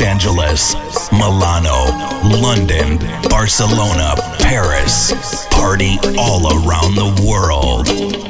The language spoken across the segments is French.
Los Angeles, Milano, London, Barcelona, Paris. Party all around the world.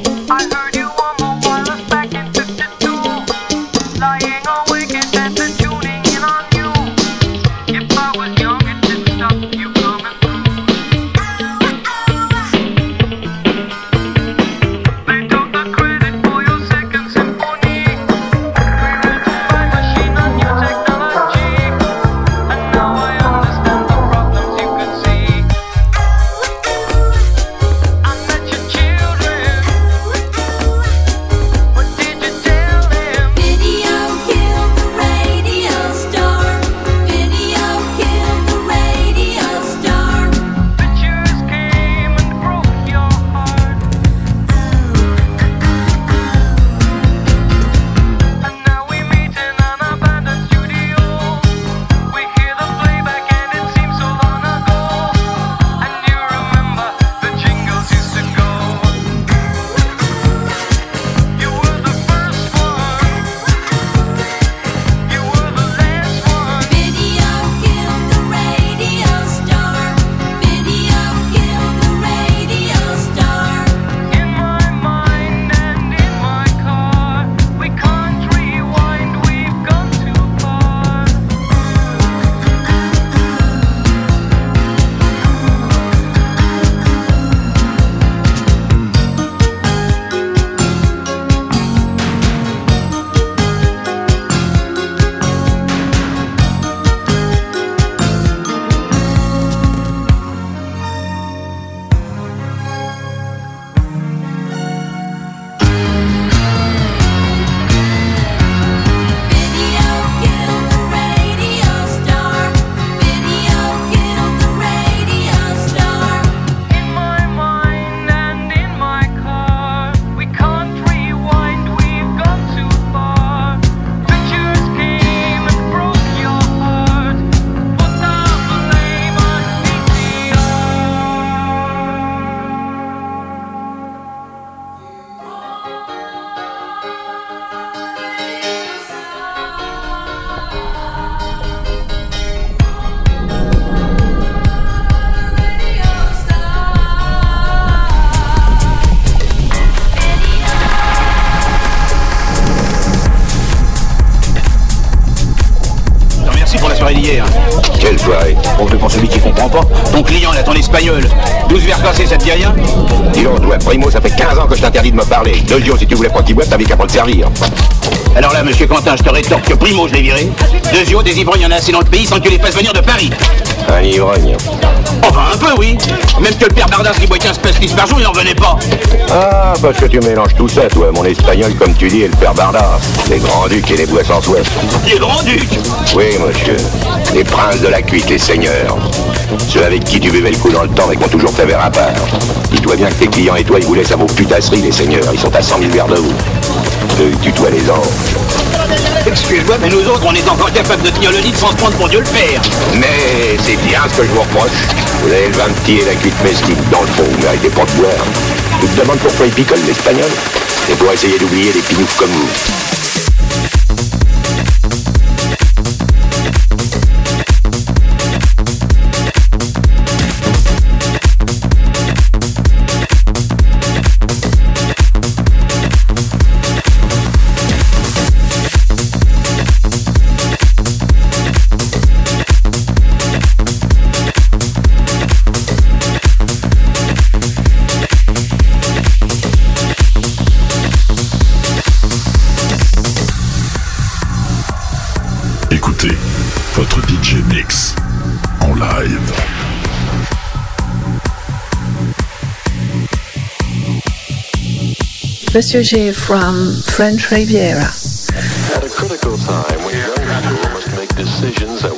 Deux si tu voulais pas qu'il t'avais qu'à pas le servir. Alors là, monsieur Quentin, je te rétorque que Primo, je l'ai viré. Deux des ivrognes, il y en a assez dans le pays sans que tu les fasses venir de Paris. Un ivrogne Enfin, un peu, oui. Même que le père Bardas qui boit 15 pastis par jour, il n'en venait pas. Ah, parce que tu mélanges tout ça, toi, mon espagnol, comme tu dis, et le père Bardas. Les grands-ducs et les bois sans soif. Les grands-ducs Oui, monsieur. Les princes de la cuite, les seigneurs. Ceux avec qui tu buvais le coup dans le temps et qui ont toujours fait verre à part. Dis-toi bien que tes clients et toi, ils vous laissent à vos putasseries, les seigneurs. Ils sont à 100 000 verres de vous. Eux, tutoient les anges. Excuse-moi, mais nous autres, on est encore capables de tenir le lit sans se prendre pour Dieu le Père. Mais c'est bien ce que je vous reproche. Vous avez le vin petit et la cuite mesquine. Dans le fond, vous méritez pas de boire. Tu te demandes pourquoi ils picolent l'espagnol C'est pour essayer d'oublier des pinoufs comme vous. G from French Riviera. At a critical time when young people must make decisions that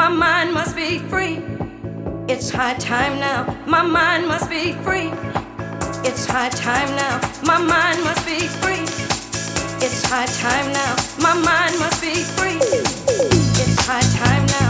My mind must be free. It's high time now, my mind must be free. It's high time now, my mind must be free. It's high time now, my mind must be free. It's high time now,